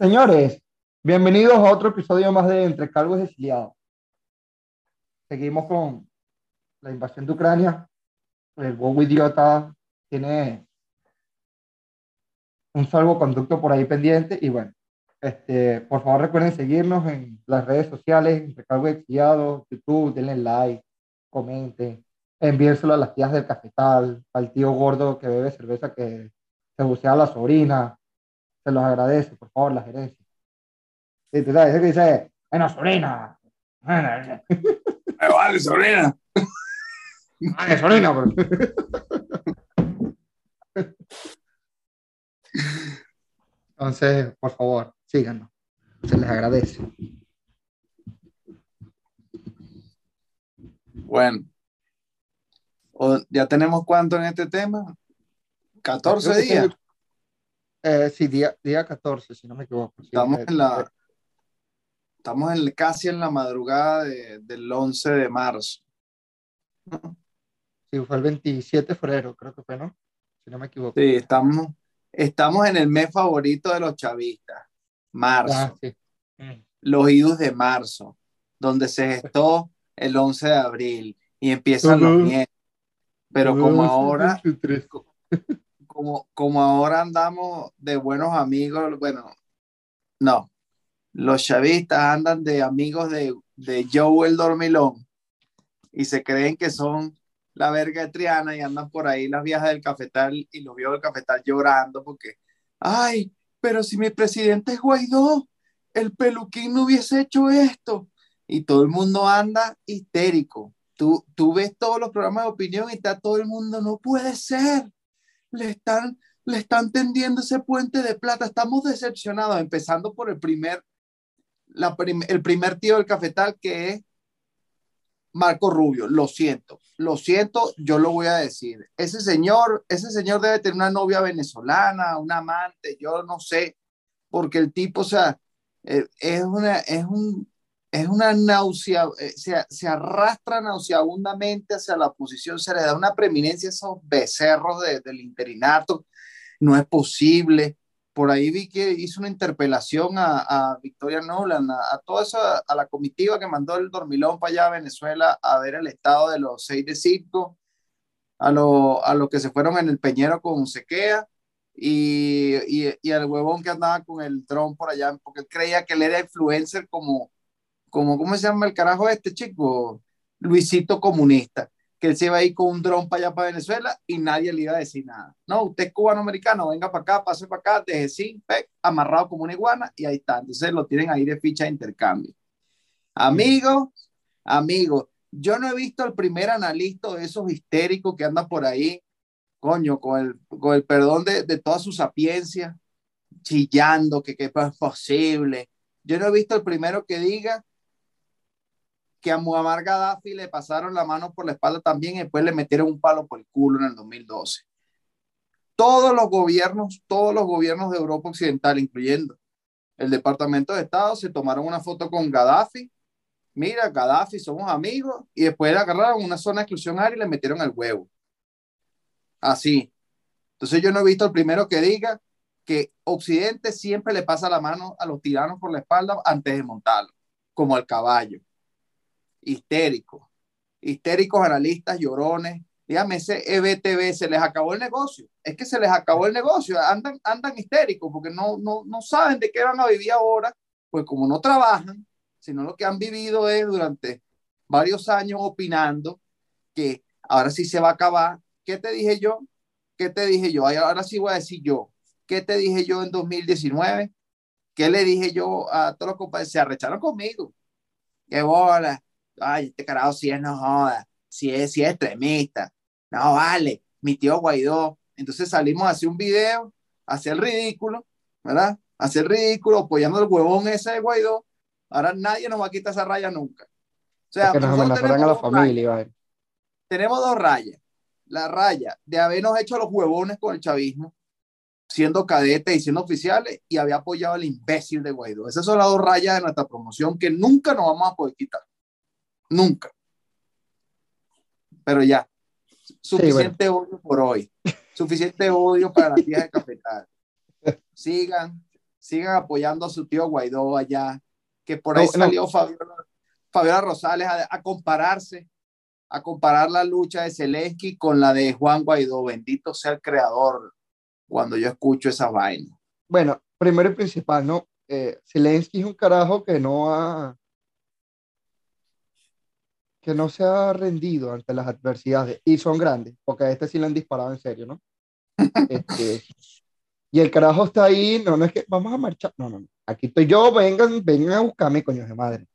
Señores, bienvenidos a otro episodio más de Entre Calvos y Exiliados. Seguimos con la invasión de Ucrania. El bobo idiota tiene un salvoconducto por ahí pendiente y bueno, este, por favor recuerden seguirnos en las redes sociales, Entre Calvos y Exiliados, YouTube, denle like, comenten, envíenselo a las tías del cafetal, al tío gordo que bebe cerveza que se bucea a la sobrina, se los agradece, por favor, la gerencia. Sí, tú sabes, ese que dice, bueno, sobrina. Bueno, vale, sobrina. vale, sobrina. pero- Entonces, por favor, síganos. Se les agradece. Bueno. O- ¿Ya tenemos cuánto en este tema? 14 Creo que días. Eh, sí, día, día 14, si no me equivoco. Sí, Estamos eh, en la, estamos en, casi en la madrugada de- del 11 de marzo. Sí, fue el 27 de febrero, creo que fue, ¿no? Si no me equivoco. Sí, estamos, estamos en el mes favorito de los chavistas, marzo, Ah, sí. Mm. los idus de marzo, donde se gestó el 11 de abril y empiezan los Ujú. nietos. Pero como Ah, ahora, 23. Como, como ahora andamos de buenos amigos, bueno, no, los chavistas andan de amigos de, de Joe el Dormilón y se creen que son la verga de Triana y andan por ahí las viejas del cafetal y los viejos del cafetal llorando porque, ay, pero si mi presidente es Guaidó, el peluquín no hubiese hecho esto. Y todo el mundo anda histérico. Tú, tú ves todos los programas de opinión y está todo el mundo, no puede ser le están, le están tendiendo ese puente de plata. Estamos decepcionados, empezando por el primer, el primer tío del cafetal que es Marco Rubio. Lo siento, lo siento, yo lo voy a decir. Ese señor, ese señor debe tener una novia venezolana, un amante, yo no sé, porque el tipo, o sea, eh, es una, es un, es una náusea, eh, se, se arrastra nauseabundamente hacia la oposición, se le da una preeminencia a esos becerros de- del interinato, no es posible. Por ahí vi que hizo una interpelación a, a Victoria Nolan, a, a toda esa, a la comitiva que mandó el dormilón para allá a Venezuela a ver el estado de los seis de circo, a los a lo que se fueron en el Peñero con Sequea y, y, y al huevón que andaba con el dron por allá, porque él creía que él era influencer como, como, ¿cómo se llama el carajo este chico? Luisito Comunista, que él se iba a ir con un dron para allá para Venezuela y nadie le iba a decir nada. No, usted es cubano-americano, venga para acá, pase para acá, deje sin, pe, amarrado como una iguana y ahí está. Entonces lo tienen ahí de ficha de intercambio. Amigo, amigo, yo no he visto el primer analista de esos histéricos que andan por ahí, coño, con el, con el perdón de, de toda su sapiencia, chillando que, que es posible. Yo no he visto el primero que diga que a Muammar Gaddafi le pasaron la mano por la espalda también y después le metieron un palo por el culo en el 2012. Todos los gobiernos, todos los gobiernos de Europa Occidental, incluyendo el Departamento de Estado, se tomaron una foto con Gaddafi. Mira, Gaddafi, somos amigos. Y después le agarraron una zona de exclusión área y le metieron el huevo. Así. Entonces yo no he visto el primero que diga que Occidente siempre le pasa la mano a los tiranos por la espalda antes de montarlo, como al caballo histéricos, histéricos analistas, llorones. Dígame, ese EBTV se les acabó el negocio. Es que se les acabó el negocio. Andan, andan histéricos porque no, no, no saben de qué van a vivir ahora, pues como no trabajan, sino lo que han vivido es durante varios años opinando que ahora sí se va a acabar. ¿Qué te dije yo? ¿Qué te dije yo? Ahora sí voy a decir yo. ¿Qué te dije yo en 2019? ¿Qué le dije yo a todos los compañeros? Se arrecharon conmigo. ¡Qué bola! Ay, este carajo sí es no joda, si es, si es extremista, no vale, mi tío Guaidó. Entonces salimos a hacer un video, a hacer el ridículo, ¿verdad? A hacer el ridículo, apoyando el huevón ese de Guaidó. Ahora nadie nos va a quitar esa raya nunca. O sea, que nos amenazaran a tenemos la dos familia, rayas. Tenemos dos rayas. La raya de habernos hecho los huevones con el chavismo, siendo cadetes y siendo oficiales, y había apoyado al imbécil de Guaidó. Esas son las dos rayas de nuestra promoción que nunca nos vamos a poder quitar. Nunca. Pero ya, suficiente odio por hoy. Suficiente odio para las tías de cafetal. Sigan, sigan apoyando a su tío Guaidó allá, que por ahí salió Fabiola, Rosales a, compararse, a comparar la lucha de Zelensky con la de Juan Guaidó. Bendito sea el creador cuando yo escucho esa vaina. Bueno, primero y principal, ¿no? Eh, Zelensky es un carajo que no ha que no se ha rendido ante las adversidades y son grandes, porque a este sí le han disparado en serio, ¿no? Este, y el carajo está ahí, no, no es que vamos a marchar, no, no, no. aquí estoy yo, vengan, vengan a buscarme, coño de madre.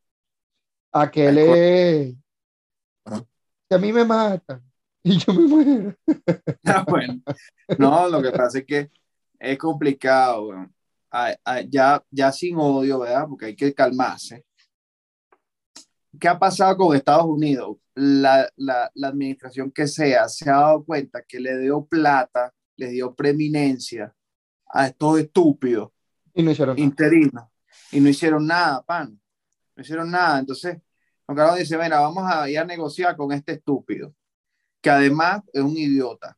Aquel es, que a mí me matan y yo me muero. Ah, bueno, no, lo que pasa es que es complicado, ya, ya sin odio, ¿verdad? Porque hay que calmarse. ¿Qué ha pasado con Estados Unidos? La, la, la administración que sea se ha dado cuenta que le dio plata, le dio preeminencia a estos estúpidos y no hicieron interinos y no hicieron nada, pan. No hicieron nada. Entonces, Juan Carlos dice, venga, vamos a ir a negociar con este estúpido, que además es un idiota.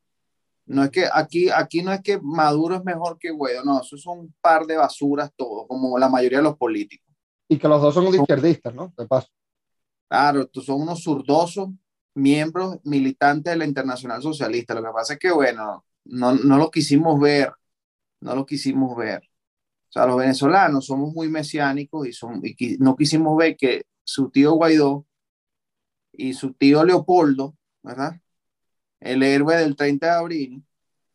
No es que aquí, aquí no es que Maduro es mejor que Guaidó, no, eso son un par de basuras todos, como la mayoría de los políticos. Y que los dos son izquierdistas, ¿no? De paso. Claro, estos son unos zurdosos miembros militantes de la Internacional Socialista. Lo que pasa es que, bueno, no, no lo quisimos ver no lo quisimos ver. O sea, los venezolanos somos muy mesiánicos y, son, y no quisimos ver que su tío Guaidó y su tío Leopoldo, ¿verdad? El héroe del 30 de abril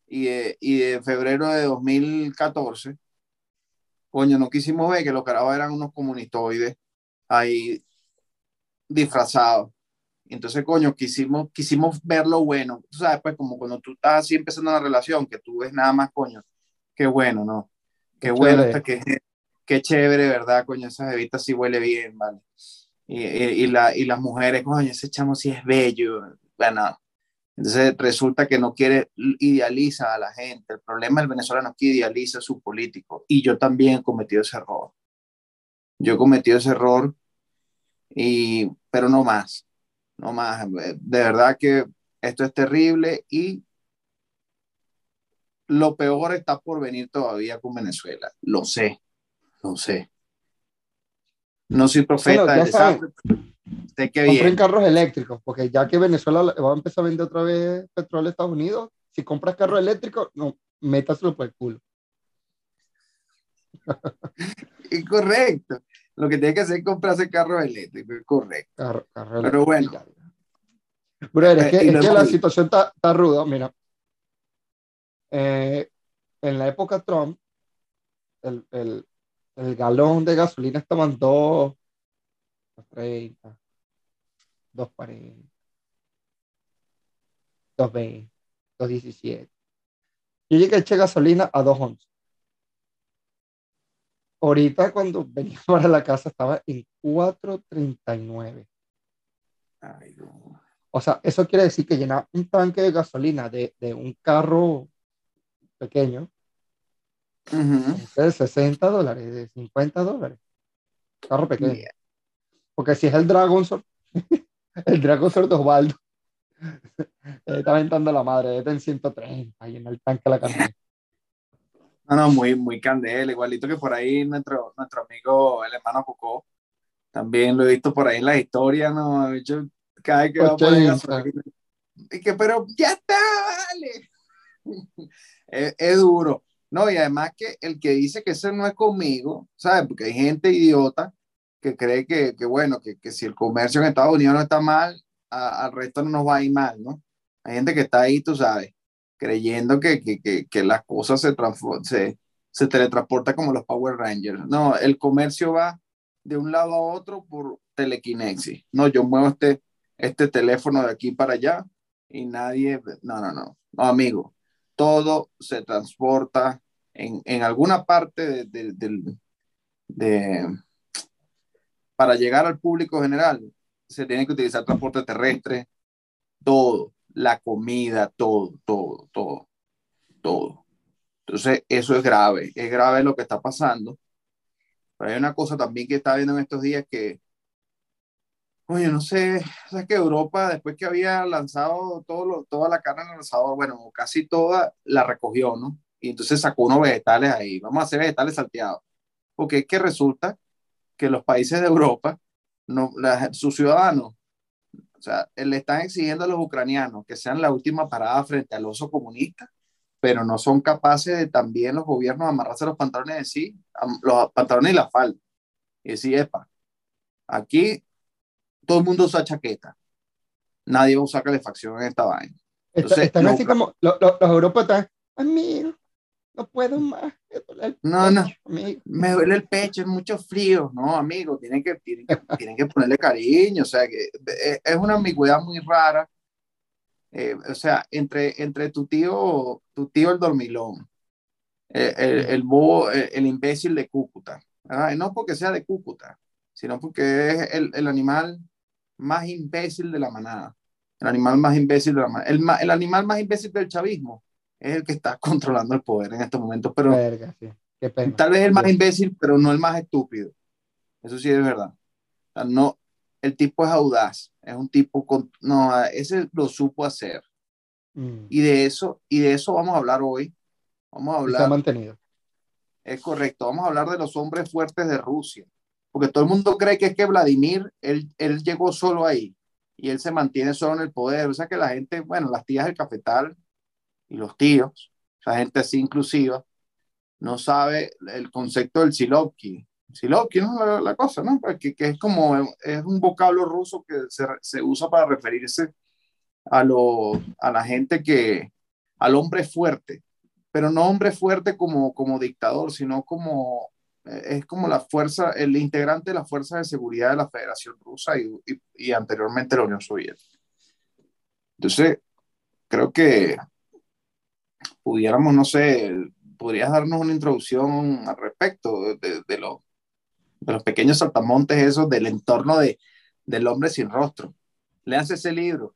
y de, y de febrero de 2014, coño, no quisimos ver que los carabas eran unos comunistoides ahí disfrazados. Entonces, coño, quisimos, quisimos ver lo bueno. Tú sabes, pues como cuando tú estás así empezando una relación, que tú ves nada más, coño, qué bueno, ¿no? Qué, bueno, qué, qué, chévere, ¿verdad? Coño, esa bebita sí huele bien, ¿vale? Y, y, la, y las mujeres, coño, ese chamo sí es bello. Bueno, entonces resulta que no quiere, idealiza a la gente. El problema del venezolano es que idealiza a su político. Y yo también he cometido ese error. Yo he cometido ese error, y, pero no más. No más. De verdad que esto es terrible y lo peor está por venir todavía con Venezuela. Lo sé, lo sé. No soy profeta de desastre. Sé que Compren carros eléctricos, porque ya que Venezuela va a empezar a vender otra vez petróleo a Estados Unidos, si compras carro eléctrico, no, métaselo por el culo. Incorrecto. Lo que tiene que hacer es comprarse carro eléctrico, correcto. Carro, carro Pero bueno. Bro, es que, eh, es que la situación está, está ruda. Mira, eh, en la época Trump, el, el, el galón de gasolina estaba en 2, 2.30, 2.40, 2.20, 2.17. Yo llegué a echar gasolina a 2.11. Ahorita cuando venía para la casa estaba en 4.39. O sea, eso quiere decir que llenar un tanque de gasolina de, de un carro pequeño, de 60 dólares, de 50 dólares. Carro pequeño. Porque si es el Dragon Sword, el Dragon Sword de Osvaldo, está aventando la madre, está en 130 ahí en el tanque de la carne. No, no, muy, muy candela, igualito que por ahí nuestro, nuestro amigo, el hermano Coco, también lo he visto por ahí en la historia, ¿no? Yo, cada vez que va por y que, pero ya está, vale es, duro. No, y además que el que dice que ese no es conmigo, ¿sabes? Porque hay gente idiota que cree que, que bueno, que, que, si el comercio en Estados Unidos no está mal, al resto no nos va a ir mal, ¿no? Hay gente que está ahí, tú sabes, creyendo que, que, que las cosas se, se, se teletransportan como los Power Rangers. No, el comercio va de un lado a otro por telekinexis. No, yo muevo este, este teléfono de aquí para allá y nadie, no, no, no, no, amigo, todo se transporta en, en alguna parte de, de, para llegar al público general, se tiene que utilizar transporte terrestre, todo, la comida, todo, todo, todo, todo. Entonces, eso es grave, es grave lo que está pasando. Pero hay una cosa también que está viendo en estos días que Oye, no sé, o que Europa, después que había lanzado todo toda la carne en el lanzador, bueno, casi toda la recogió, ¿no? Y entonces sacó unos vegetales ahí. Vamos a hacer vegetales salteados. porque es que resulta que los países de Europa, no, sus ciudadanos, o sea, le están exigiendo a los ucranianos que sean la última parada frente al oso comunista, pero no son capaces de también los gobiernos amarrarse los pantalones de sí, los pantalones y la falda. Y decir, epa, aquí todo el mundo usa chaqueta, nadie va a usar calefacción en esta vaina. Entonces, están así como los, los, europeos están, amigo, no puedo más. no, no, me duele el pecho, es mucho frío. No, amigo, tienen que, tienen, tienen que ponerle cariño. O sea, que es una ambigüedad muy rara. Eh, o sea, entre, entre tu tío, tu tío el dormilón, eh, el, el, bobo, el, imbécil de Cúcuta, no porque sea de Cúcuta, sino porque es el, el animal más imbécil de la manada. El animal más imbécil de la manada. El, el animal más imbécil del chavismo es el que está controlando el poder en estos momentos. Pero tal vez el más imbécil, pero no el más estúpido. Eso sí es verdad. no, el tipo es audaz, es un tipo con, no, ese lo supo hacer. Mm. Y de eso, y de eso vamos a hablar hoy. Vamos a hablar. Se ha mantenido. Es correcto. Vamos a hablar de los hombres fuertes de Rusia porque todo el mundo cree que es que Vladimir, él, él llegó solo ahí y él se mantiene solo en el poder. O sea que la gente, bueno, las tías del cafetal y los tíos, la gente así inclusiva, no sabe el concepto del Silovki. Silovki no es la, la, cosa, ¿no? Que, que, es como, es un vocablo ruso que se, se usa para referirse a, lo, a la gente que, al hombre fuerte, pero no hombre fuerte como, como dictador, sino como eh, es como la fuerza, el integrante de la fuerza de seguridad de la Federación Rusa y, y, anteriormente la Unión Soviética. Entonces, creo que pudiéramos, no sé, podrías darnos una introducción al respecto de, de, los, de los pequeños saltamontes esos del entorno de, del hombre sin rostro. Léanse ese libro,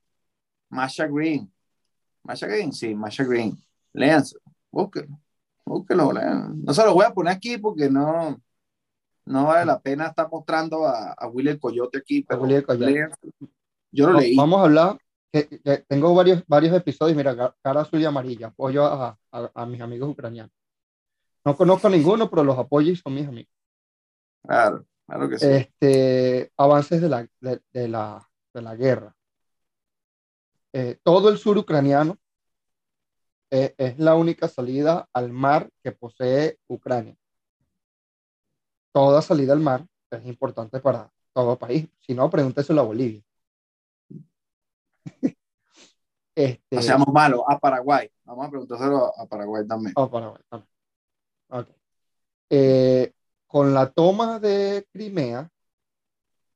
Masha Green. Masha Green, sí, Masha Green. Léanse, búsquenlo. No se lo voy a poner aquí porque no, no vale la pena estar mostrando a, a Willy el Coyote aquí. Pero yo lo leí. Vamos a hablar, tengo varios, varios episodios, mira, cara azul y amarilla, apoyo a, a, mis amigos ucranianos. No conozco a ninguno, pero los apoyo y son mis amigos. Claro, claro que sí. Este, avances de la, de, la, de la guerra. Eh, todo el sur ucraniano eh, es la única salida al mar que posee Ucrania. Toda salida al mar es importante para todo país. Si no, pregúnteselo a Bolivia. este, no seamos malos, a Paraguay. Vamos a preguntárselo a Paraguay también. A Paraguay también. Okay. Eh, con la toma de Crimea,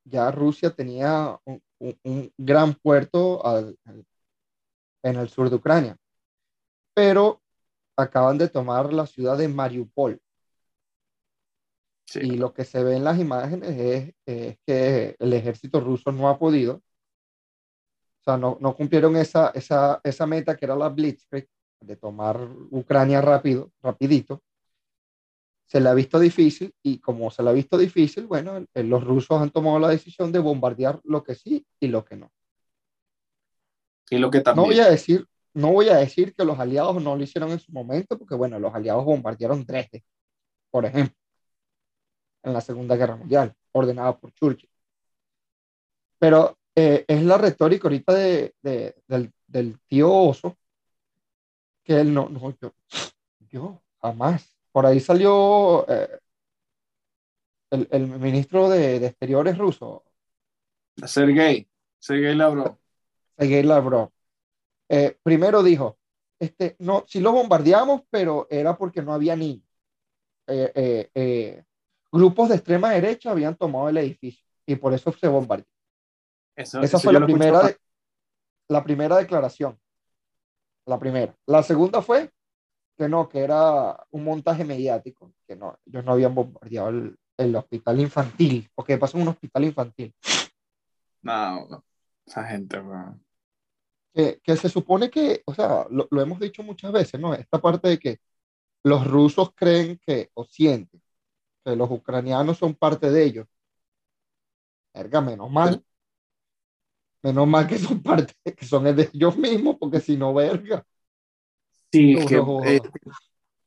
ya Rusia tenía un, un, gran puerto al, en el sur de Ucrania pero acaban de tomar la ciudad de Mariupol. Y lo que se ve en las imágenes es, que el ejército ruso no ha podido, sea, no, no cumplieron esa, esa, esa, meta que era la Blitzkrieg, de tomar Ucrania rápido, rapidito. Se le ha visto difícil y como se le ha visto difícil, bueno, los rusos han tomado la decisión de bombardear lo que sí y lo que no. Y lo que también. No voy a decir, no voy a decir que los aliados no lo hicieron en su momento, porque bueno, los aliados bombardearon Dresde, por ejemplo, en la Segunda Guerra Mundial, ordenada por Churchill. Pero eh, es la retórica ahorita de, del, del, tío Oso, que él no, no yo, yo jamás. Por ahí salió eh, el, el, ministro de, de, Exteriores ruso. Sergei, Sergei Lavrov. Sergei Lavrov eh, primero dijo, este, no, sí lo bombardeamos, pero era porque no había niños. Eh, grupos de extrema derecha habían tomado el edificio y por eso se bombardeó. Esa fue la primera, la primera declaración. La primera. La segunda fue que no, que era un montaje mediático, que no, ellos no habían bombardeado el, el hospital infantil, porque pasó en un hospital infantil. No, esa gente, bro que, se supone que, o sea, lo, hemos dicho muchas veces, ¿no? Esta parte de que los rusos creen que, o sienten, que los ucranianos son parte de ellos. Verga, menos mal. Menos mal que son parte, que son de ellos mismos, porque si no, verga. Sí, que eh,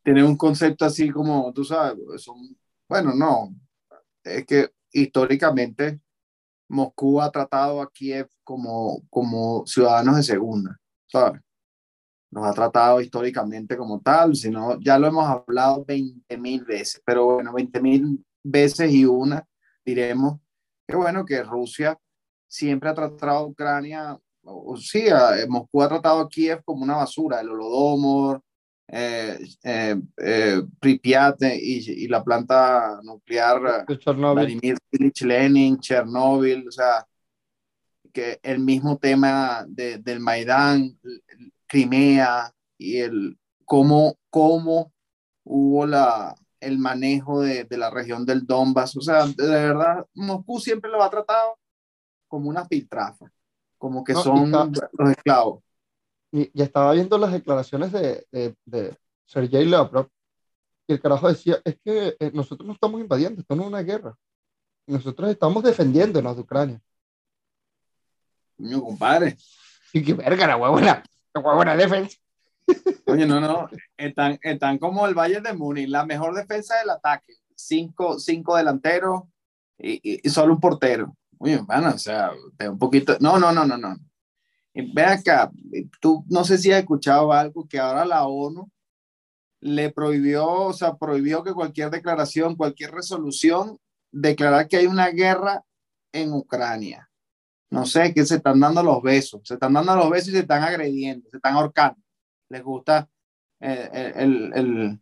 tienen un concepto así como, tú sabes, son bueno, no, es que históricamente Moscú ha tratado a Kiev como, como ciudadanos de segunda, ¿sabes? Nos ha tratado históricamente como tal, sino ya lo hemos hablado 20 mil veces, pero bueno, 20 mil veces y una, diremos que bueno, que Rusia siempre ha tratado a Ucrania, o, sí, Moscú ha tratado a Kiev como una basura, el Holodomor, eh, eh, eh, Pripyat y, y, la planta nuclear Vladimir Lenin, Chernóbil, o sea, que el mismo tema de, del Maidán, Crimea y el cómo, cómo hubo la, el manejo de, de, la región del Donbass. O sea, de verdad, Moscú siempre lo ha tratado como una piltrafa, como que son los esclavos. Y, estaba viendo las declaraciones de, de, de Sergei Lavrov, y el carajo decía, es que eh, nosotros no estamos invadiendo, esto no es una guerra. Nosotros estamos defendiéndonos de Ucrania. Coño, compadre. Y qué verga, la huevona, la huevona defensa. Oye, no, no, están, están como el Valle de Muni, la mejor defensa del ataque. Cinco, cinco delanteros y, y, solo un portero. Oye, bueno, o sea, un poquito. No, no, no, no, no. Ve acá, tú no sé si has escuchado algo que ahora la ONU le prohibió, o sea, prohibió que cualquier declaración, cualquier resolución, declarar que hay una guerra en Ucrania. No sé, que se están dando los besos, se están dando los besos y se están agrediendo, se están ahorcando. Les gusta eh, eh, el, el, ¿cómo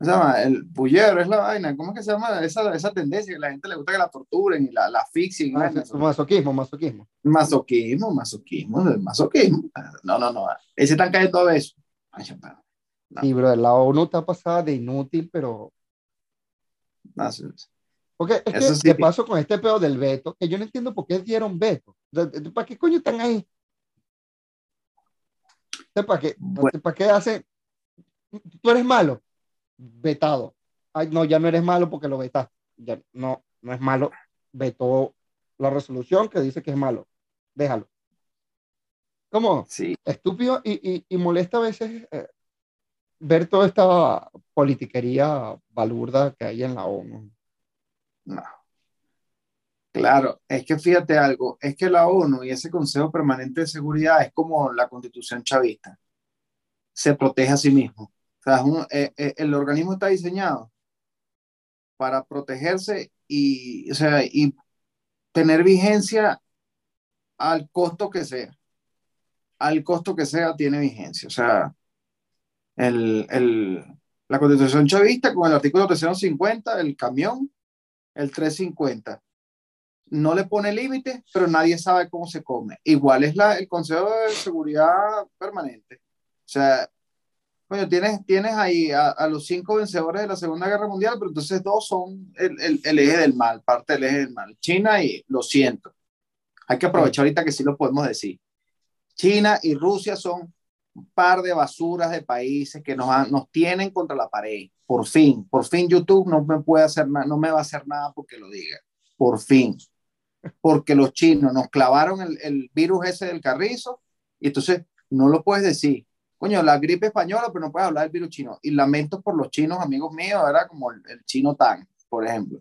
se llama? El bullero, es la vaina. ¿Cómo es que se llama esa, esa tendencia? Que la gente le gusta que la torturen y la, la asfixien. Ah, masoquismo, masoquismo. Masoquismo, masoquismo, masoquismo. No, no, no. Ese están cayendo a besos. Sí, bro, la ONU está pasada de inútil, pero. No, sí. Porque es que, sí. de paso con este pedo del veto, que yo no entiendo por qué dieron veto. ¿Para qué coño están ahí? ¿Para qué, bueno. ¿Para qué hacen? Tú eres malo, vetado. Ay, no, ya no eres malo porque lo vetaste. Ya, no, no es malo. Vetó la resolución que dice que es malo. Déjalo. ¿Cómo? Sí. Estúpido y, y, y molesta a veces eh, ver toda esta politiquería balurda que hay en la ONU. No. Claro, es que fíjate algo, es que la ONU y ese Consejo Permanente de Seguridad es como la constitución chavista, se protege a sí mismo. Sea, un, eh, eh, el organismo está diseñado para protegerse y, o sea, y tener vigencia al costo que sea. Al costo que sea tiene vigencia. O sea, el, el, la constitución chavista con el artículo 350, el camión, el 350. No le pone límites, pero nadie sabe cómo se come. Igual es la, el Consejo de Seguridad Permanente. O sea, bueno, tienes, tienes ahí a, a, los cinco vencedores de la Segunda Guerra Mundial, pero entonces dos son el, el, el, eje del mal, parte del eje del mal. China y lo siento. Hay que aprovechar ahorita que sí lo podemos decir. China y Rusia son un par de basuras de países que nos, nos tienen contra la pared. Por fin, por fin YouTube no me puede hacer nada, no me va a hacer nada porque lo diga. Por fin. Porque los chinos nos clavaron el, el virus ese del carrizo y entonces no lo puedes decir. Coño, la gripe española, pero no puedes hablar del virus chino. Y lamento por los chinos, amigos míos, era como el, el chino tan, por ejemplo.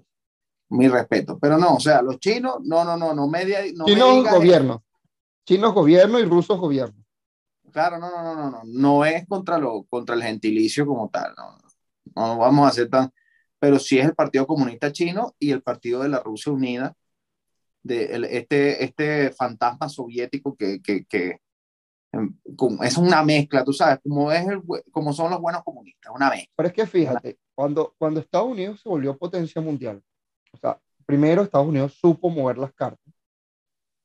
Mi respeto. Pero no, o sea, los chinos, no, no, no, no media. No chinos gobierno. Chinos gobierno y rusos gobierno. Claro, no, no, no, no, no, no es contra, lo, contra el gentilicio como tal, no, no vamos a hacer tan, pero sí es el Partido Comunista Chino y el Partido de la Rusia Unida, de el, este, este fantasma soviético que, que, que es una mezcla, tú sabes, como, es el, como son los buenos comunistas, una mezcla. Pero es que fíjate, cuando, cuando Estados Unidos se volvió potencia mundial, o sea, primero Estados Unidos supo mover las cartas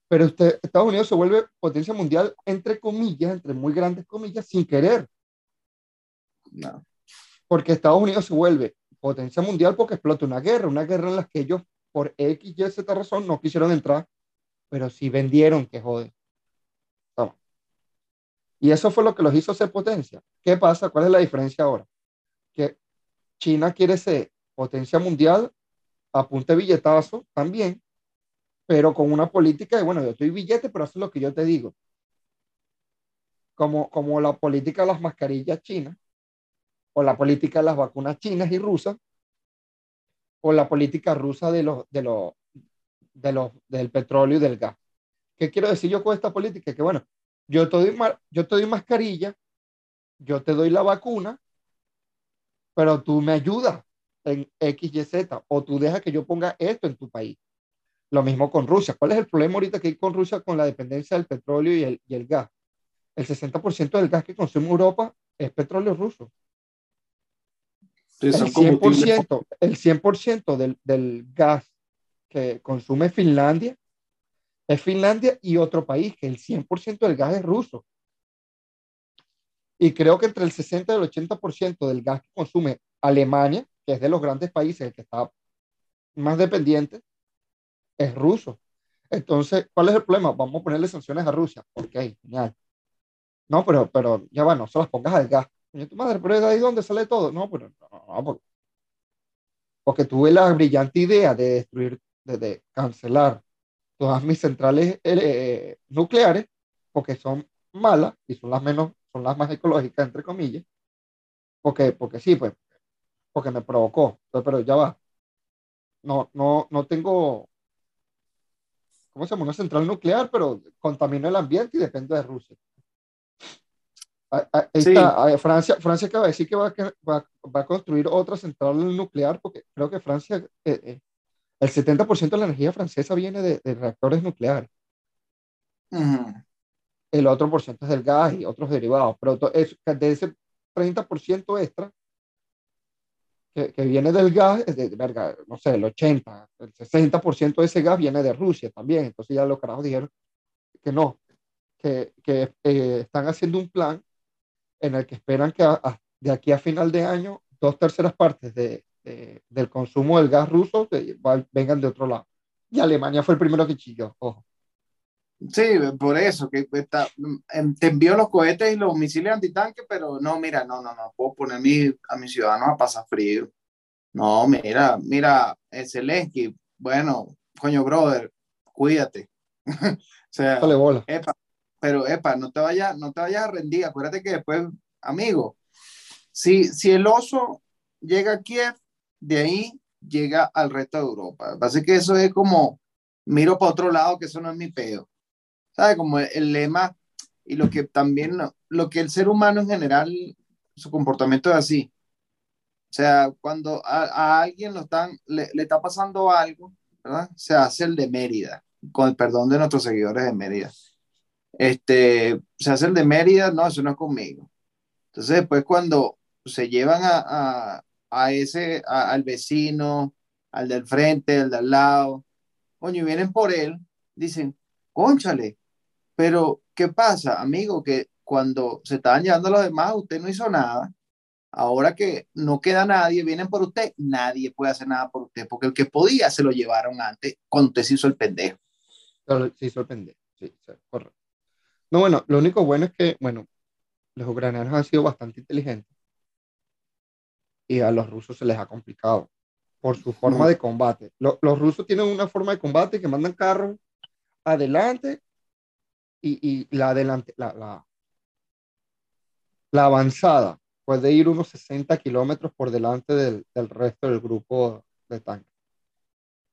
pero usted, Estados Unidos se vuelve potencia mundial, entre comillas, entre muy grandes comillas, sin querer. No. Porque Estados Unidos se vuelve potencia mundial porque explota una guerra, una guerra en la que ellos, por X, Y, Z razón, no quisieron entrar, pero sí vendieron, que jode. Y eso fue lo que los hizo ser potencia. ¿Qué pasa? ¿Cuál es la diferencia ahora? Que China quiere ser potencia mundial a punta de billetazo también, pero con una política de, bueno, yo estoy billete, pero es lo que yo te digo. Como, como la política de las mascarillas chinas, o la política de las vacunas chinas y rusas, o la política rusa de los, de los, de los, del petróleo y del gas. ¿Qué quiero decir yo con esta política? Que bueno, yo te doy, yo te doy mascarilla, yo te doy la vacuna, pero tú me ayudas en X, Y, Z, o tú dejas que yo ponga esto en tu país. Lo mismo con Rusia. ¿Cuál es el problema ahorita que hay con Rusia con la dependencia del petróleo y el, y el gas? El 60% del gas que consume Europa es petróleo ruso. el 100%, el 100 del, del gas que consume Finlandia es Finlandia y otro país, que el 100% del gas es ruso. Y creo que entre el 60 y el 80% del gas que consume Alemania, que es de los grandes países el que está más dependiente, es ruso. Entonces, ¿cuál es el problema? Vamos a ponerle sanciones a Rusia. Ok, genial. No, pero, pero ya va, no se las pongas al gas. tu madre, pero ¿de ahí dónde sale todo? No, pero no, porque, porque tuve la brillante idea de destruir, de, cancelar todas mis centrales eh, nucleares, porque son malas y son las menos, son las más ecológicas, entre comillas, porque, porque sí, pues, porque me provocó. pero ya va. No, no, no tengo, ¿cómo se llama? Una central nuclear, pero contamina el ambiente y depende de Rusia. Francia, Francia acaba de decir que va, va, va, a construir otra central nuclear porque creo que Francia, eh, eh, el 70% de la energía francesa viene de, reactores nucleares. El otro por ciento es del gas y otros derivados, pero es, de ese 30% extra que, que, viene del gas, de, verga, no sé, el 80, el 60% de ese gas viene de Rusia también. Entonces ya los carajos dijeron que no, que, que eh, están haciendo un plan en el que esperan que de aquí a final de año dos terceras partes de, del consumo del gas ruso vengan de otro lado. Y Alemania fue el primero que chilló, ojo. Sí, por eso, que está, em, te envió los cohetes y los misiles antitanque, pero no, mira, no, no, no, puedo poner a, mi, a mis ciudadanos a pasar frío. No, mira, mira, Zelensky, bueno, coño, brother, cuídate. o sea, bola. Epa, pero epa, no te vayas, no te vayas a rendir, acuérdate que después, amigo, si, si el oso llega a Kiev, de ahí llega al resto de Europa. Así que eso es como, miro para otro lado, que eso no es mi peo. ¿Sabes? Como el, lema y lo que también, lo que el ser humano en general, su comportamiento es así. O sea, cuando a, alguien lo están, le, le, está pasando algo, ¿verdad? Se hace el de Mérida, con el perdón de nuestros seguidores de Mérida este, se hacen de Mérida, no, eso no es conmigo. Entonces después cuando se llevan a, ese, al vecino, al del frente, al de al lado, coño, y vienen por él, dicen, conchale, pero ¿qué pasa, amigo? Que cuando se estaban llevando a los demás, usted no hizo nada. Ahora que no queda nadie, vienen por usted, nadie puede hacer nada por usted, porque el que podía se lo llevaron antes, cuando usted se hizo el pendejo. Se hizo el pendejo, sí, correcto. No, bueno, lo único bueno es que, bueno, los ucranianos han sido bastante inteligentes y a los rusos se les ha complicado por su forma de combate. los rusos tienen una forma de combate que mandan carros adelante y, la, adelante, la, la, la, avanzada puede ir unos 60 kilómetros por delante del, del resto del grupo de tanques.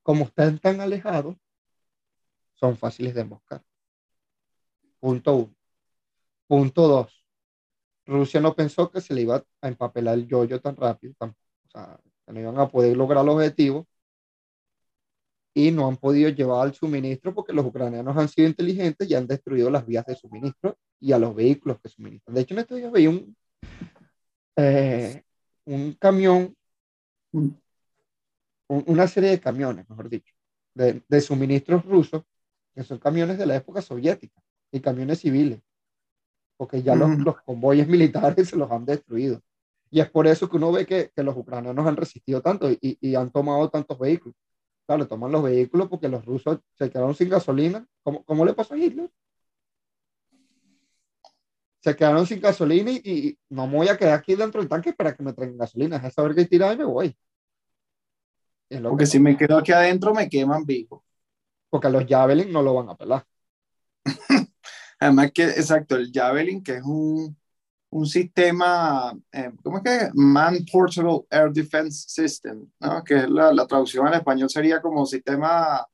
Como están tan alejados, son fáciles de emboscar. Punto uno. Punto dos. Rusia no pensó que se le iba a empapelar el yoyo tan rápido, o sea, que no iban a poder lograr el objetivo. Y no han podido llevar al suministro porque los ucranianos han sido inteligentes y han destruido las vías de suministro y a los vehículos que suministran. De hecho, en estos días veía un, eh, un camión, una serie de camiones, mejor dicho, de, de suministros rusos, que son camiones de la época soviética y camiones civiles, porque ya los, los, convoyes militares se los han destruido. Y es por eso que uno ve que, que los ucranianos han resistido tanto y, y, han tomado tantos vehículos. Claro, toman los vehículos porque los rusos se quedaron sin gasolina. ¿Cómo, cómo le pasó a Hitler? Se quedaron sin gasolina y, no me voy a quedar aquí dentro del tanque para que me traigan gasolina. Es saber que tirar y me voy. porque si me quedo aquí adentro me queman vivo. Porque los Javelin no lo van a pelar. Además que, exacto, el Javelin, que es un, un sistema, eh, ¿cómo es que? Man Portable Air Defense System, ¿no? Que la, la, traducción al español sería como sistema,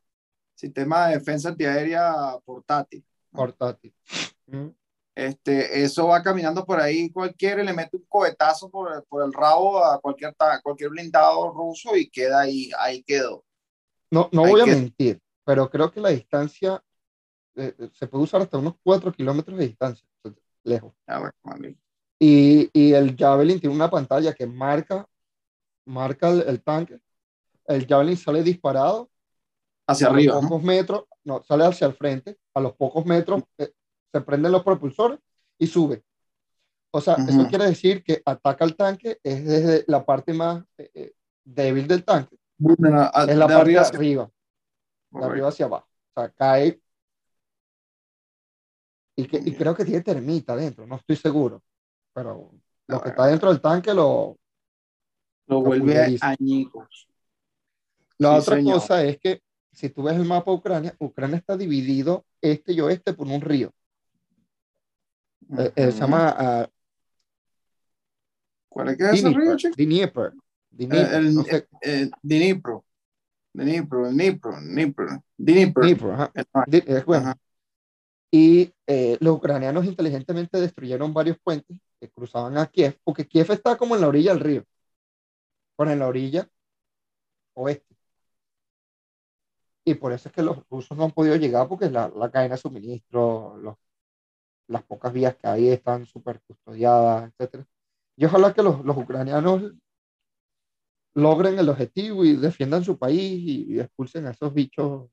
sistema de defensa antiaérea portátil. Portátil. Este, eso va caminando por ahí, cualquiera le mete un cohetazo por, por el rabo a cualquier, cualquier blindado ruso y queda ahí, ahí quedó. No, no voy a mentir, pero creo que la distancia eh, eh, se puede usar hasta unos 4 kilómetros de distancia, lejos. Ah, bueno, y, y, el Javelin tiene una pantalla que marca, marca el, tanque. El Javelin sale disparado. Hacia arriba. A pocos metros, no, sale hacia el frente. A los pocos metros eh, se prenden los propulsores y sube. O sea, eso quiere decir que ataca el tanque es desde la parte más débil del tanque. es la parte de arriba. De arriba hacia abajo. O sea, cae y, que, y creo que tiene termita dentro, no estoy seguro. Pero lo que está dentro del tanque lo. Lo, vuelve añicos. La otra cosa es que si tú ves el mapa de Ucrania, Ucrania está dividido este y oeste por un río. Eh, eh, se llama. Uh, ¿Cuál es que es ese río, chico? Dnieper. Dnieper. El, no sé. Dnipro. Dnipro, Dnipro, Dnipro. Dnipro. Dnipro, ajá. Ajá. Y eh, los ucranianos inteligentemente destruyeron varios puentes que cruzaban a Kiev, porque Kiev está como en la orilla del río, bueno, en la orilla oeste. Y por eso es que los rusos no han podido llegar, porque la, la cadena de suministro, los, las pocas vías que hay están súper custodiadas, etc. Y ojalá que los, los, ucranianos logren el objetivo y defiendan su país y, expulsen a esos bichos,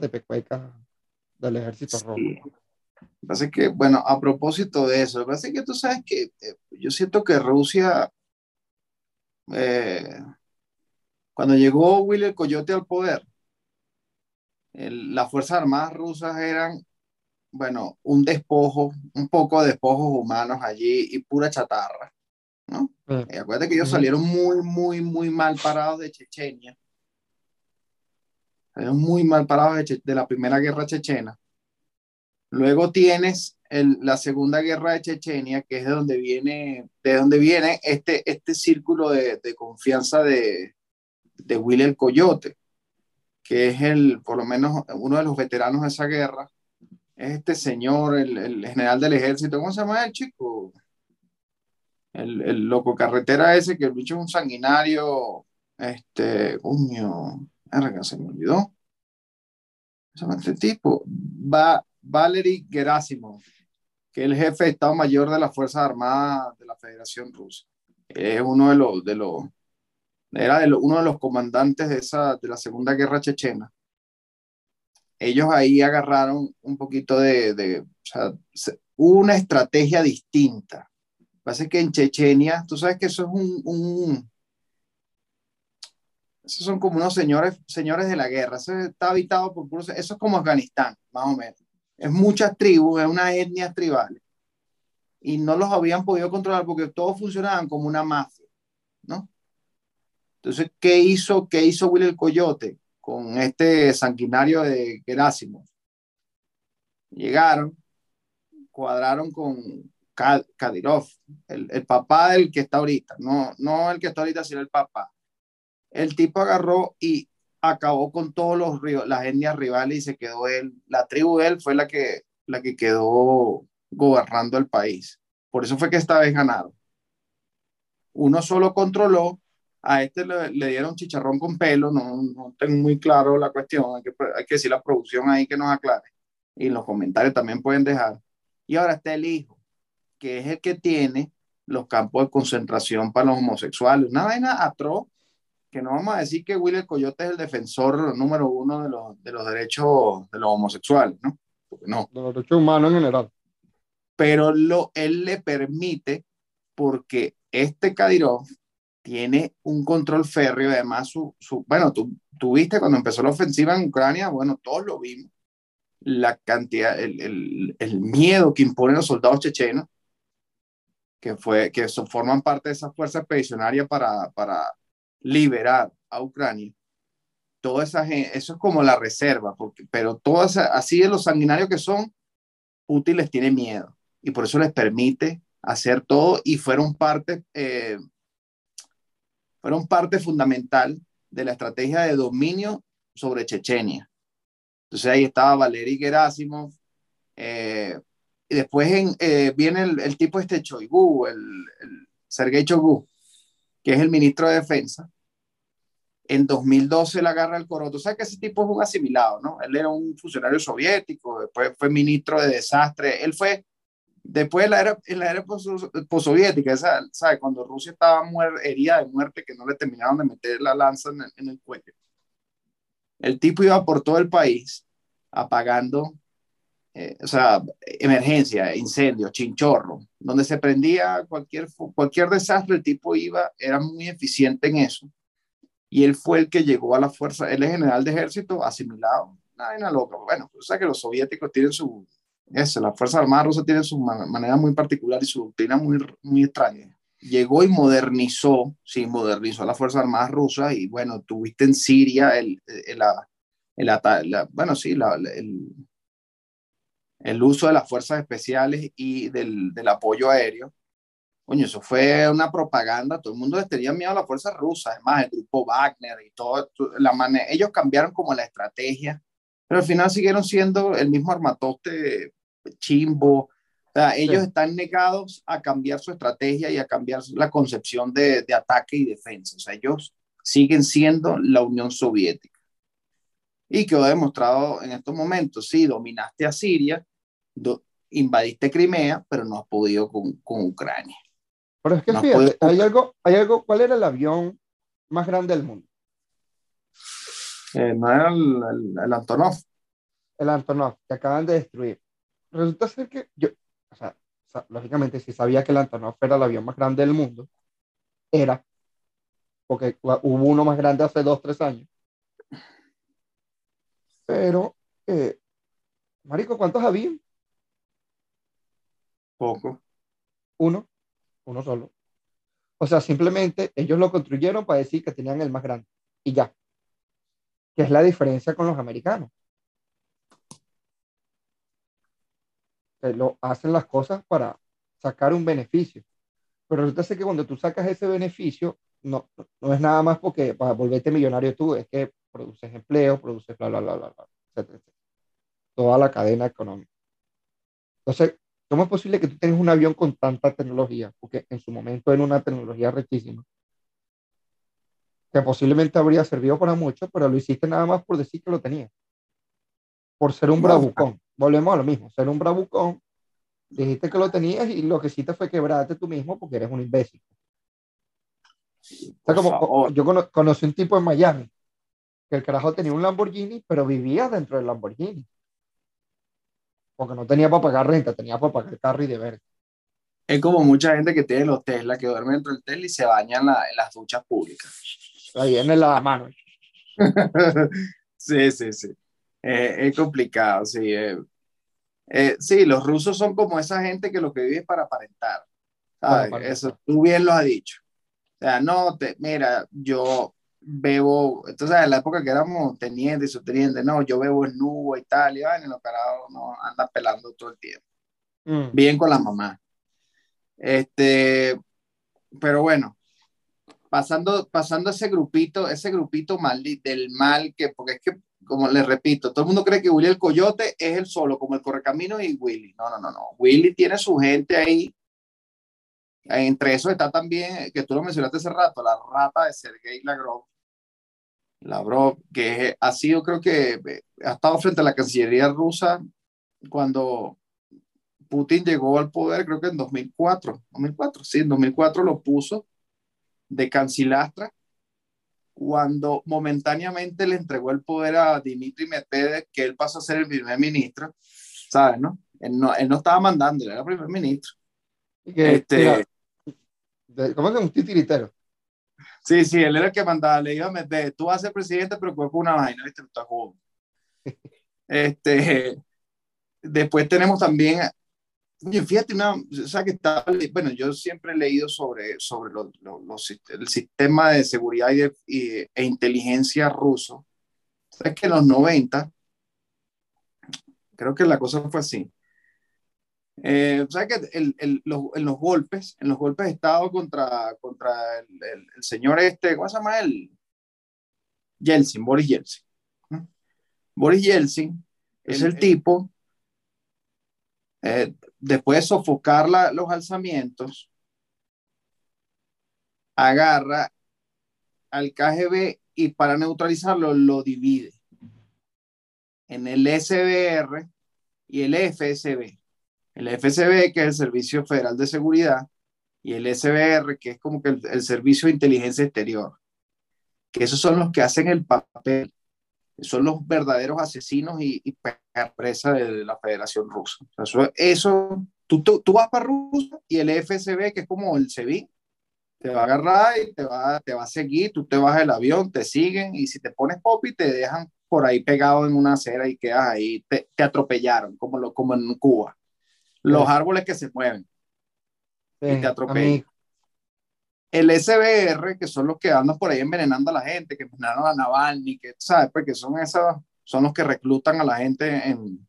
de pecuecas del ejército rojo. Pasa que, bueno, a propósito de eso, pasa que tú sabes que eh, yo siento que Rusia, eh, cuando llegó Willy Coyote al poder, las Fuerzas Armadas rusas eran, bueno, un despojo, un poco de despojos humanos allí y pura chatarra, ¿no? Mm. acuérdate que ellos salieron muy, muy, muy mal parados de Chechenia muy mal parados de, la primera guerra chechena. Luego tienes la segunda guerra de Chechenia, que es de donde viene, de donde viene este, este círculo de, confianza de, de Will el Coyote, que es el, por lo menos uno de los veteranos de esa guerra, es este señor, el, general del ejército, ¿cómo se llama el chico? El, el, loco carretera ese, que el bicho es un sanguinario, este, coño, se me olvidó. Este tipo, va Valery Gerasimov, que es el jefe de Estado Mayor de las Fuerzas Armadas de la Federación Rusa. Es uno de los, de los era uno de los comandantes de, esa, de la Segunda Guerra Chechena. Ellos ahí agarraron un poquito de, una estrategia distinta. Pasa que en Chechenia, tú sabes que eso es un esos son como unos señores, señores de la guerra. Eso está habitado por eso es como Afganistán, más o menos. Es muchas tribus, es una etnia tribales. Y no los habían podido controlar porque todos funcionaban como una mafia, ¿no? Entonces, ¿qué hizo, qué hizo Will el Coyote con este sanguinario de Gerásimo? Llegaron, cuadraron con Kadyrov, el, el papá del que está ahorita, no, no el que está ahorita, sino el papá el tipo agarró y acabó con todos los las etnias rivales y se quedó él, la tribu de él fue la que, la que quedó gobernando el país. Por eso fue que esta vez ganaron. Uno solo controló, a este le, dieron chicharrón con pelo, no, no, tengo muy claro la cuestión, hay que, hay que decir la producción ahí que nos aclare. Y en los comentarios también pueden dejar. Y ahora está el hijo, que es el que tiene los campos de concentración para los homosexuales. Una vaina atroz que no vamos a decir que Will el Coyote es el defensor número uno de los, de los derechos de los homosexuales, ¿no? Porque no. De los derechos humanos en general. Pero lo, él le permite, porque este Kadyrov tiene un control férreo, además su, su bueno, tú, tú, viste cuando empezó la ofensiva en Ucrania, bueno, todos lo vimos, la cantidad, el, el, el miedo que imponen los soldados chechenos, que, fue, que forman parte de esa fuerza expedicionaria para, para liberar a Ucrania, toda esa gente, eso es como la reserva, porque, pero todas, así de los sanguinarios que son, Putin les tiene miedo y por eso les permite hacer todo y fueron parte, eh, fueron parte fundamental de la estrategia de dominio sobre Chechenia. Entonces ahí estaba Valery Gerasimov, eh, y después eh, viene el, tipo este Choigu, el, el Sergei Choigu, que es el ministro de Defensa. En 2012 la agarra el coroto. Sea que ese tipo es un asimilado, ¿no? Él era un funcionario soviético, después fue ministro de desastre. Él fue, después de la era, en la era postsoviética, ¿sabes? Cuando Rusia estaba herida de muerte, que no le terminaron de meter la lanza en el, en el cuello. El tipo iba por todo el país apagando eh, o sea, emergencia, incendio, chinchorro, donde se prendía cualquier, cualquier desastre, el tipo iba, era muy eficiente en eso. Y él fue el que llegó a la fuerza, él es general de ejército asimilado, nada loca. Bueno, o sea que los soviéticos tienen su, eso, la Fuerza Armada rusa tiene su manera muy particular y su doctrina muy, muy extraña. Llegó y modernizó, sí, modernizó la Fuerza Armada rusa y bueno, tuviste en Siria el, el, el, bueno, sí, la, el, el uso de las fuerzas especiales y del, del apoyo aéreo. Coño, eso fue una propaganda, todo el mundo les tenía miedo a las fuerzas rusas, además el grupo Wagner y todo, la manera, ellos cambiaron como la estrategia, pero al final siguieron siendo el mismo armatoste chimbo, o sea, ellos están negados a cambiar su estrategia y a cambiar la concepción de, de ataque y defensa, o sea, ellos siguen siendo la Unión Soviética. Y quedó demostrado en estos momentos. Sí, dominaste a Siria, invadiste Crimea, pero no has podido con, con Ucrania. Pero es que fíjate, hay algo, hay algo, ¿cuál era el avión más grande del mundo? Eh, no era el, el, Antonov. El Antonov, que acaban de destruir. Resulta ser que yo, o sea, lógicamente, si sabía que el Antonov era el avión más grande del mundo, era, porque hubo uno más grande hace dos, tres años, pero, eh, Marico, ¿cuántos había? Poco. Uno, uno solo. O sea, simplemente ellos lo construyeron para decir que tenían el más grande y ya. Que es la diferencia con los americanos. Que lo hacen las cosas para sacar un beneficio. Pero resulta que cuando tú sacas ese beneficio, no, no es nada más porque para volverte millonario tú, es que produces empleo, produces bla, bla, bla, bla, bla, Toda la cadena económica. Entonces, ¿cómo es posible que tú tengas un avión con tanta tecnología? Porque en su momento era una tecnología riquísima, que posiblemente habría servido para mucho, pero lo hiciste nada más por decir que lo tenía. Por ser un bravucón. Volvemos a lo mismo, ser un bravucón. Dijiste que lo tenías y lo que hiciste fue quebrarte tú mismo porque eres un imbécil. como, yo conocí un tipo en Miami que el carajo tenía un Lamborghini, pero vivía dentro del Lamborghini. Porque no tenía para pagar renta, tenía para pagar carro y de ver. Es como mucha gente que tiene los Tesla, que duerme dentro del Tesla y se baña en, las duchas públicas. Ahí viene la mano. sí, sí, sí. Eh, es complicado, sí. Eh. Eh, sí, los rusos son como esa gente que lo que vive es para aparentar. Eso, tú bien lo has dicho. O sea, no, te, mira, yo bebo, entonces en la época que éramos tenientes y subtenientes, no, yo bebo en nubo y tal, y en los carajos no anda pelando todo el tiempo. Mm. Bien con la mamá. Este, pero bueno, pasando, pasando ese grupito, ese grupito mal, del mal que, porque es que, como les repito, todo el mundo cree que Willy el Coyote es el solo, como el Correcamino y Willy. No, no, no, no. Willy tiene su gente ahí. Entre eso está también, que tú lo mencionaste hace rato, la rata de Sergei Lavrov, Lavrov, que ha sido, creo que ha estado frente a la Cancillería rusa cuando Putin llegó al poder, creo que en 2004, 2004, sí, en 2004 lo puso de cancilastra cuando momentáneamente le entregó el poder a Dmitry Medvedev, que él pasó a ser el primer ministro, ¿sabes, no? Él no, él no estaba mandando, él era primer ministro. este, ¿Cómo es un titiritero? Sí, sí, él era el que mandaba, le iba a meter, tú vas a ser presidente, pero con una vaina, ¿viste? Este, después tenemos también, fíjate, una, o sea, que está, bueno, yo siempre he leído sobre, sobre el sistema de seguridad y, e inteligencia ruso. Sabes que en los 90, creo que la cosa fue así. Eh, o sea que el, el, los, en los golpes, en los golpes de Estado contra, contra el, el, señor este, ¿cómo se llama él? Yeltsin, Boris Yeltsin. Boris Yeltsin es el, tipo, eh, después de sofocar la, los alzamientos, agarra al KGB y para neutralizarlo lo divide en el SBR y el FSB. El FSB, que es el Servicio Federal de Seguridad, y el SBR, que es como que el, Servicio de Inteligencia Exterior, que esos son los que hacen el papel, son los verdaderos asesinos y, y presa de la Federación Rusa. eso, eso tú, tú, tú, vas para Rusia y el FSB, que es como el SEBIN, te va a agarrar y te va, te va a seguir, tú te vas del avión, te siguen y si te pones popi te dejan por ahí pegado en una acera y quedas ahí, te, te atropellaron, como, lo, como en Cuba. Los árboles que se mueven y te atropellan. El SBR, que son los que andan por ahí envenenando a la gente, que envenenaron a Navalny, que, ¿sabes? Porque son esos, son los que reclutan a la gente en,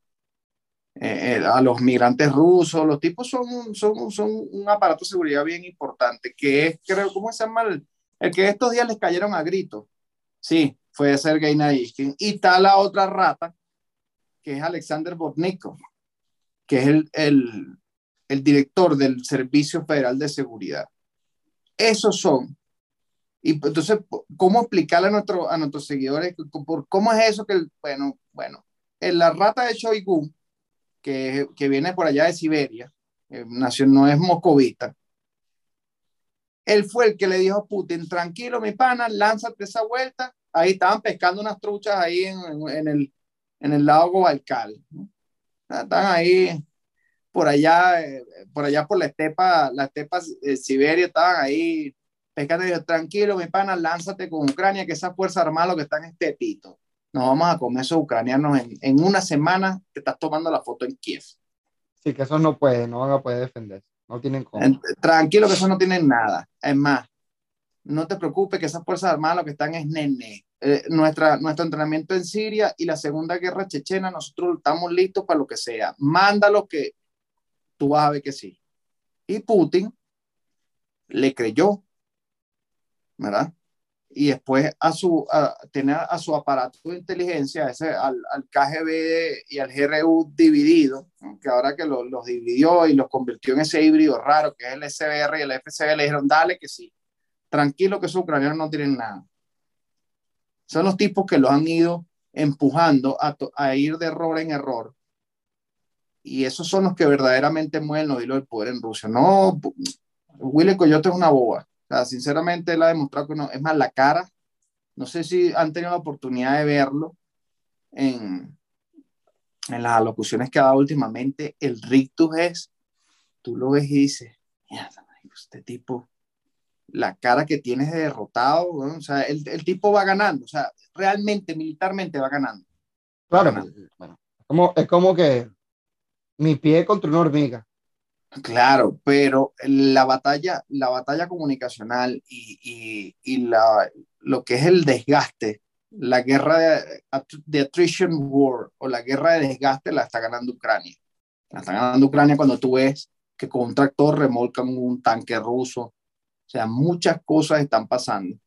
eh, a los migrantes rusos, los tipos son, son, son un aparato de seguridad bien importante, que es, creo, ¿cómo se llama? El, el que estos días les cayeron a gritos. Sí, fue Sergei Naishkin. Y está la otra rata, que es Alexander Bortnikov, que es el, el, el director del Servicio Federal de Seguridad. Esos son. Y entonces, ¿cómo explicarle a, nuestro, a nuestros seguidores por cómo es eso que, bueno, bueno, en la rata de Shoigu, que, que viene por allá de Siberia, eh, no es moscovita, él fue el que le dijo a Putin, tranquilo mi pana, lánzate esa vuelta ahí estaban pescando unas truchas ahí en, en el, en el lago Baikal. Están ahí por allá, eh, por allá por la estepa, la estepa de Siberia, estaban ahí pescando y tranquilo, mi pana, lánzate con Ucrania, que esa fuerza armada lo que están es tetito. Nos vamos a comer esos ucranianos en, en una semana, te estás tomando la foto en Kiev. Sí, que eso no puede, no van a poder defender. No tienen cómo. Tranquilo que eso no tienen nada. Es más, no te preocupes que esas fuerzas armadas lo que están es nene. Eh, nuestra, nuestro entrenamiento en Siria y la Segunda Guerra Chechena, nosotros estamos listos para lo que sea. Mándalo que tú vas a ver que sí. Y Putin le creyó, ¿verdad? Y después a su, a, a su aparato de inteligencia, ese, al, al, KGB y al GRU dividido, que ahora que los dividió y los convirtió en ese híbrido raro que es el SBR y el FSB, le dijeron, dale que sí, tranquilo que esos ucranianos no tienen nada. Son los tipos que los han ido empujando a, a ir de error en error. Y esos son los que verdaderamente mueven los hilos del poder en Rusia. No, Willy Coyote es una boba. O sea, sinceramente, él ha demostrado que no. Es más, la cara, no sé si han tenido la oportunidad de verlo en, en las alocuciones que ha dado últimamente. El rictus es, tú lo ves y dices, este tipo la cara que tienes de derrotado, o sea, el, el, tipo va ganando, o sea, realmente, militarmente va ganando. Claro, Bueno, como, es como que mi pie contra una hormiga. Claro, pero la batalla, la batalla comunicacional y, y, y la, lo que es el desgaste, la guerra de, de attrition war o la guerra de desgaste la está ganando Ucrania. La está ganando Ucrania cuando tú ves que con un tractor remolcan un tanque ruso, o sea, muchas cosas están pasando,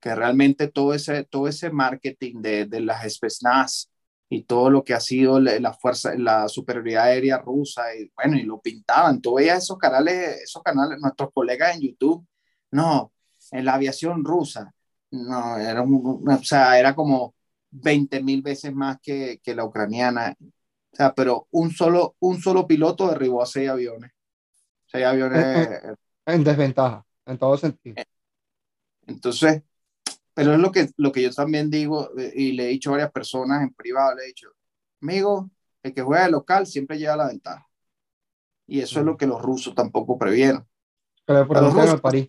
que realmente todo ese, todo ese marketing de, de las Spetsnaz y todo lo que ha sido la, fuerza, la superioridad aérea rusa, y bueno, y lo pintaban, tú veías esos canales, esos canales, nuestros colegas en YouTube, no, en la aviación rusa, no, era, o sea, era como 20 mil veces más que, que, la ucraniana, o sea, pero un solo, un solo piloto derribó a seis aviones, seis aviones. en desventaja en todo sentido. Eh, entonces, pero es lo que, lo que yo también digo eh, y le he dicho a varias personas en privado, le he dicho, amigo, el que juega de local siempre lleva la ventaja. Y eso es lo que los rusos tampoco previeron. Pero por los rusos, París.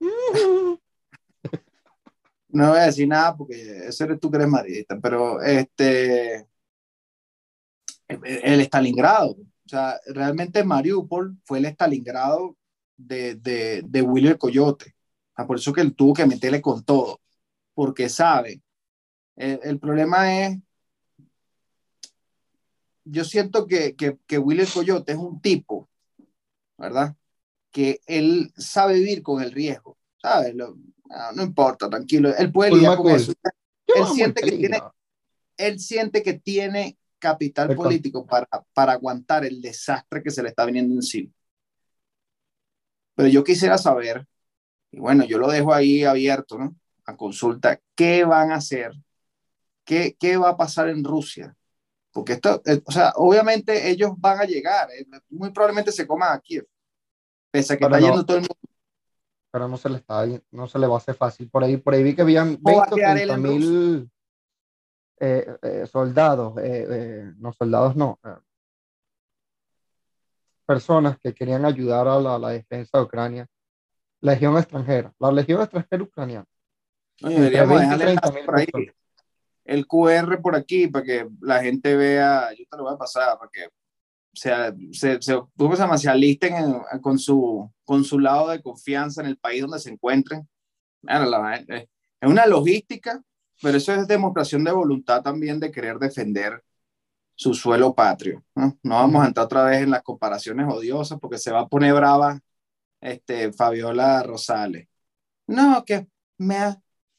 No voy a decir nada porque ese eres tú que eres madridista, pero este, el Stalingrado, o sea, realmente Mariupol fue el Stalingrado de, de, de Willy el Coyote. Ah, por eso que él tuvo que meterle con todo, porque sabe. El, el problema es yo siento que, que, que Willy Coyote es un tipo, ¿verdad? Que él sabe vivir con el riesgo, ¿sabes? Lo, no, no, importa, tranquilo. Él puede lidiar con eso. Él siente, que tiene, él siente que tiene capital político para, para aguantar el desastre que se le está viniendo encima. Pero yo quisiera saber, y bueno, yo lo dejo ahí abierto, ¿no? A consulta, ¿qué van a hacer? ¿Qué, qué va a pasar en Rusia? Porque esto, eh, o sea, obviamente ellos van a llegar, eh, muy probablemente se coman a Kiev, pese a que pero está no, yendo todo el mundo. Pero no se le está, no se le va a hacer fácil. Por ahí, por ahí vi que habían 20 o 30 mil eh, eh, soldados, eh, eh no soldados, no, personas que querían ayudar a la, la, defensa de Ucrania. Legión extranjera, la Legión extranjera ucraniana. Oye, deberíamos dejarle por ahí el QR por aquí para que la gente vea, yo te lo voy a pasar para que sea, se, se, se, se alisten en, con, su, con su lado de confianza en el país donde se encuentren. Bueno, la, es una logística, pero eso es demostración de voluntad también de querer defender su suelo patrio. ¿no? vamos a entrar otra vez en las comparaciones odiosas porque se va a poner brava este, Fabiola Rosales. No, que me,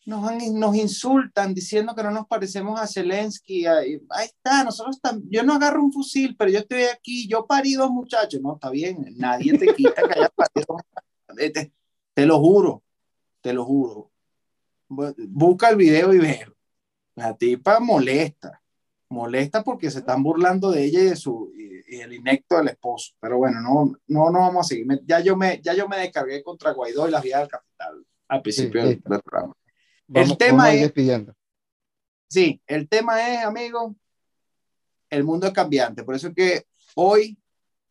nos, nos insultan diciendo que no nos parecemos a Zelensky. Ahí, ahí está, nosotros yo no agarro un fusil, pero yo estoy aquí, yo parí dos muchachos. No, está bien, nadie te quita que hayas parido. Te, te, lo juro, te lo juro. Busca el video y ve. La tipa molesta, molesta porque se están burlando de ella y de su y, y el inecto del esposo. Pero bueno, no, no, no vamos a seguir. Ya yo me, ya yo me descargué contra Guaidó y las vías del capital al principio sí, del, del programa. Vamos, el tema es, sí, el tema es, amigo, el mundo es cambiante. Por eso es que hoy,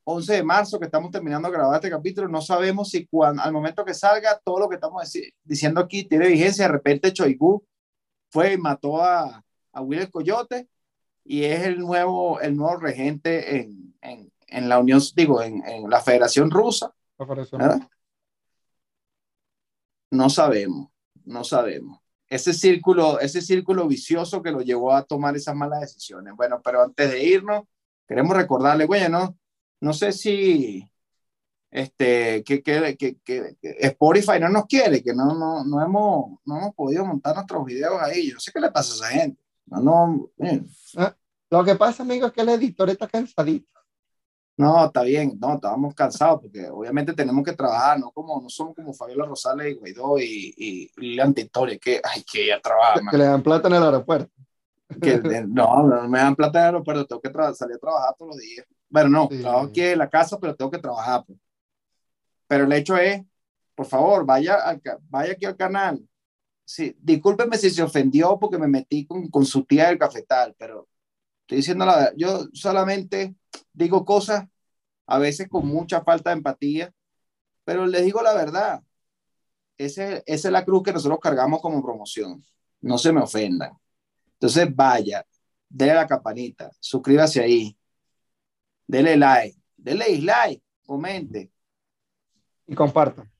11 de marzo, que estamos terminando de grabar este capítulo, no sabemos si cuando, al momento que salga todo lo que estamos diciendo aquí tiene vigencia. De repente Choigu fue y mató a, a Will Coyote y es el nuevo, el nuevo regente en, en, en la Unión, digo, en, en la Federación Rusa. La Federación. No sabemos, no sabemos ese círculo, ese círculo vicioso que lo llevó a tomar esas malas decisiones. Bueno, pero antes de irnos, queremos recordarle, bueno, no, no sé si este, que, que, que, que, Spotify no nos quiere, que no, no, no, hemos, no hemos podido montar nuestros videos ahí. Yo no sé qué le pasa a esa gente. No, no, ah, Lo que pasa, amigo, es que el editor está cansadito. No, está bien, no, estábamos cansados porque obviamente tenemos que trabajar, no como no somos como Fabiola Rosales y Guaidó y, y Lilian Tintori, que hay que ya trabajar. Que le dan plata en el aeropuerto. Que, no, no me dan plata en el aeropuerto, tengo que salir a trabajar todos los días. Bueno, no, sí. trabajo aquí en la casa, pero tengo que trabajar. Pues. Pero el hecho es, por favor, vaya, al, vaya aquí al canal. Sí, discúlpeme si se ofendió porque me metí con, con su tía del cafetal, pero estoy diciendo la verdad, yo solamente digo cosas a veces con mucha falta de empatía, pero les digo la verdad, ese, esa es la cruz que nosotros cargamos como promoción, no se me ofendan. Entonces vaya, déle la campanita, suscríbase ahí, dele like, dele dislike, comente. Y comparta.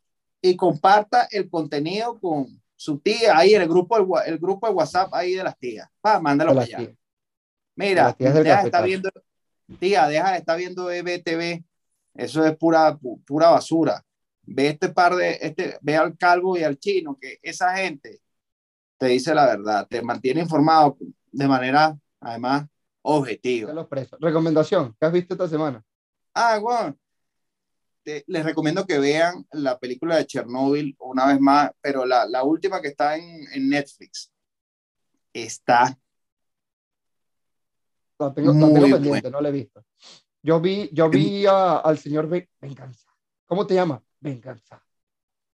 Y comparta el contenido con su tía ahí en el grupo, el, el grupo de WhatsApp ahí de las tías. Va, mándalo para allá. Tías. Mira, ya está viendo, tía, deja de estar viendo EBTV, eso es pura, pura basura. Ve este par de, este, ve al calvo y al chino, que esa gente te dice la verdad, te mantiene informado de manera, además, objetiva. Los presos. Recomendación, ¿qué has visto esta semana? Ah, bueno, te, les recomiendo que vean la película de Chernobyl una vez más, pero la, la última que está en, en Netflix está lo tengo, lo tengo pendiente, bueno. no lo he visto. Yo vi, yo vi a, al señor Venganza. ¿Cómo te llama? Venganza.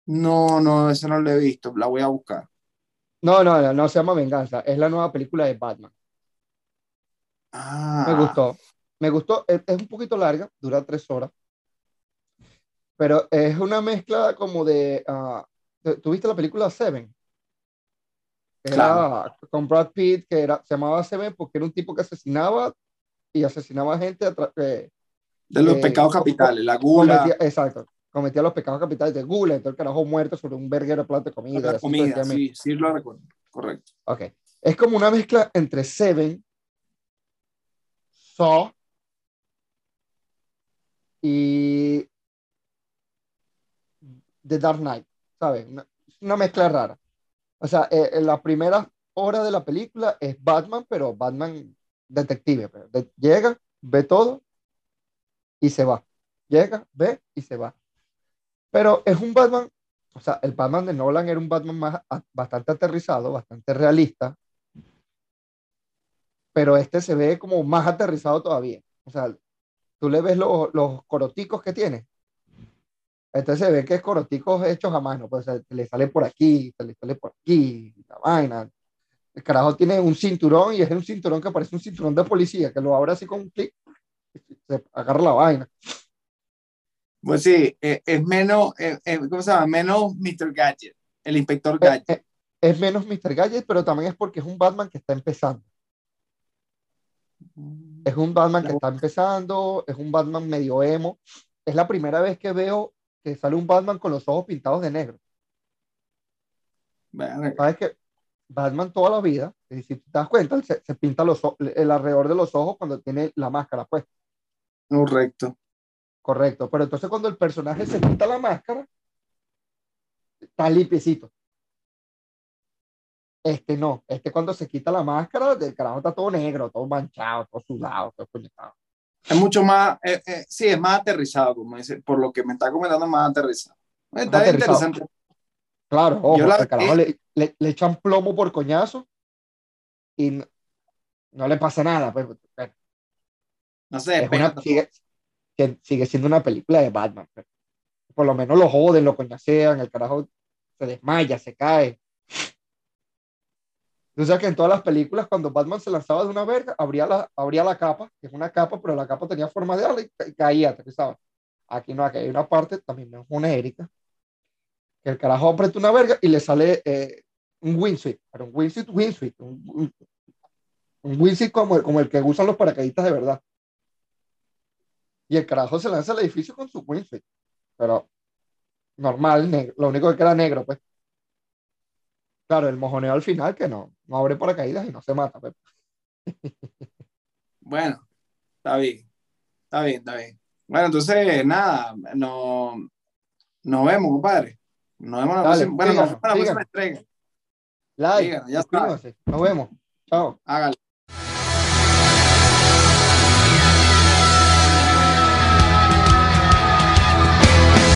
No, no, ese no lo he visto. La voy a buscar. No, no, no, no se llama Venganza. Es la nueva película de Batman. Ah. Me gustó. Me gustó. Es, es un poquito larga, dura tres horas. Pero es una mezcla como de. Uh, ¿Tuviste la película Seven? Era claro. con Brad Pitt, que era, se llamaba Seven porque era un tipo que asesinaba y asesinaba gente a eh, de los eh, pecados capitales, la gula. Cometía, exacto, cometía los pecados capitales de gula, entonces el carajo muerto sobre un verguero plato de comida. La comida, sí, sí lo recuerdo, correcto. Ok, es como una mezcla entre Seven, Saw y The Dark Knight, ¿sabes? Una, una mezcla rara. O sea, eh, en la primera hora de la película es Batman, pero Batman detective. De- llega, ve todo y se va. Llega, ve y se va. Pero es un Batman, o sea, el Batman de Nolan era un Batman más, bastante aterrizado, bastante realista, pero este se ve como más aterrizado todavía. O sea, tú le ves los, los coroticos que tiene. Este se ve que es coroticos hechos a mano, pues se le sale por aquí, se le sale por aquí, la vaina. El carajo tiene un cinturón y es un cinturón que parece un cinturón de policía, que lo abre así con un clic, se agarra la vaina. Pues sí, eh, es menos, eh, eh, ¿cómo se llama? Menos Mr. Gadget, el inspector Gadget. eh, es menos Mr. Gadget, pero también es porque es un Batman que está empezando. Es un Batman que está empezando, es un Batman medio emo. Es la primera vez que veo que sale un Batman con los ojos pintados de negro. Verga. Sabes que Batman toda la vida, y si te das cuenta, se, se pinta los, el alrededor de los ojos cuando tiene la máscara, pues, Correcto. correcto. Pero entonces cuando el personaje se quita la máscara, está limpiecito. Este no, este cuando se quita la máscara, el carajo está todo negro, todo manchado, todo sudado, todo puñetado. Es mucho más, eh, eh, sí, es más aterrizado, como dice, por lo que me está comentando, más aterrizado. Está interesante. Claro, ojo, la carajo vi. le, le- le echan plomo por coñazo y no, no le pasa nada. Pues, bueno, No se es una- despega. sigue, sigue siendo una película de Batman. pues. Por lo menos lo joden, lo coñacean, el carajo se desmaya, se cae. Tú sabes que en todas las películas, cuando Batman se lanzaba de una verga, abría la, abría la capa, que es una capa, pero la capa tenía forma de ala y ca- caía, aterrizaba. Aquí no, aquí hay una parte también es genérica, que el carajo aprieta una verga y le sale eh, un windsuit, pero un windsuit, windsuit, un, un, un windsuit como, como el que usan los paracaidistas de verdad. Y el carajo se lanza al edificio con su windsuit, pero normal, negro, lo único que era negro, pues. Claro, el mojoneo al final que no, no abre paracaídas y no se mata, pues. Bueno, está bien. Está bien, está bien. Bueno, entonces, nada, no, nos vemos, compadre. Nos vemos la Dale, próxima, bueno, nos vemos la próxima entrega. Like, Síganos, ya suscríbanse, nos vemos. Chao. Hágale.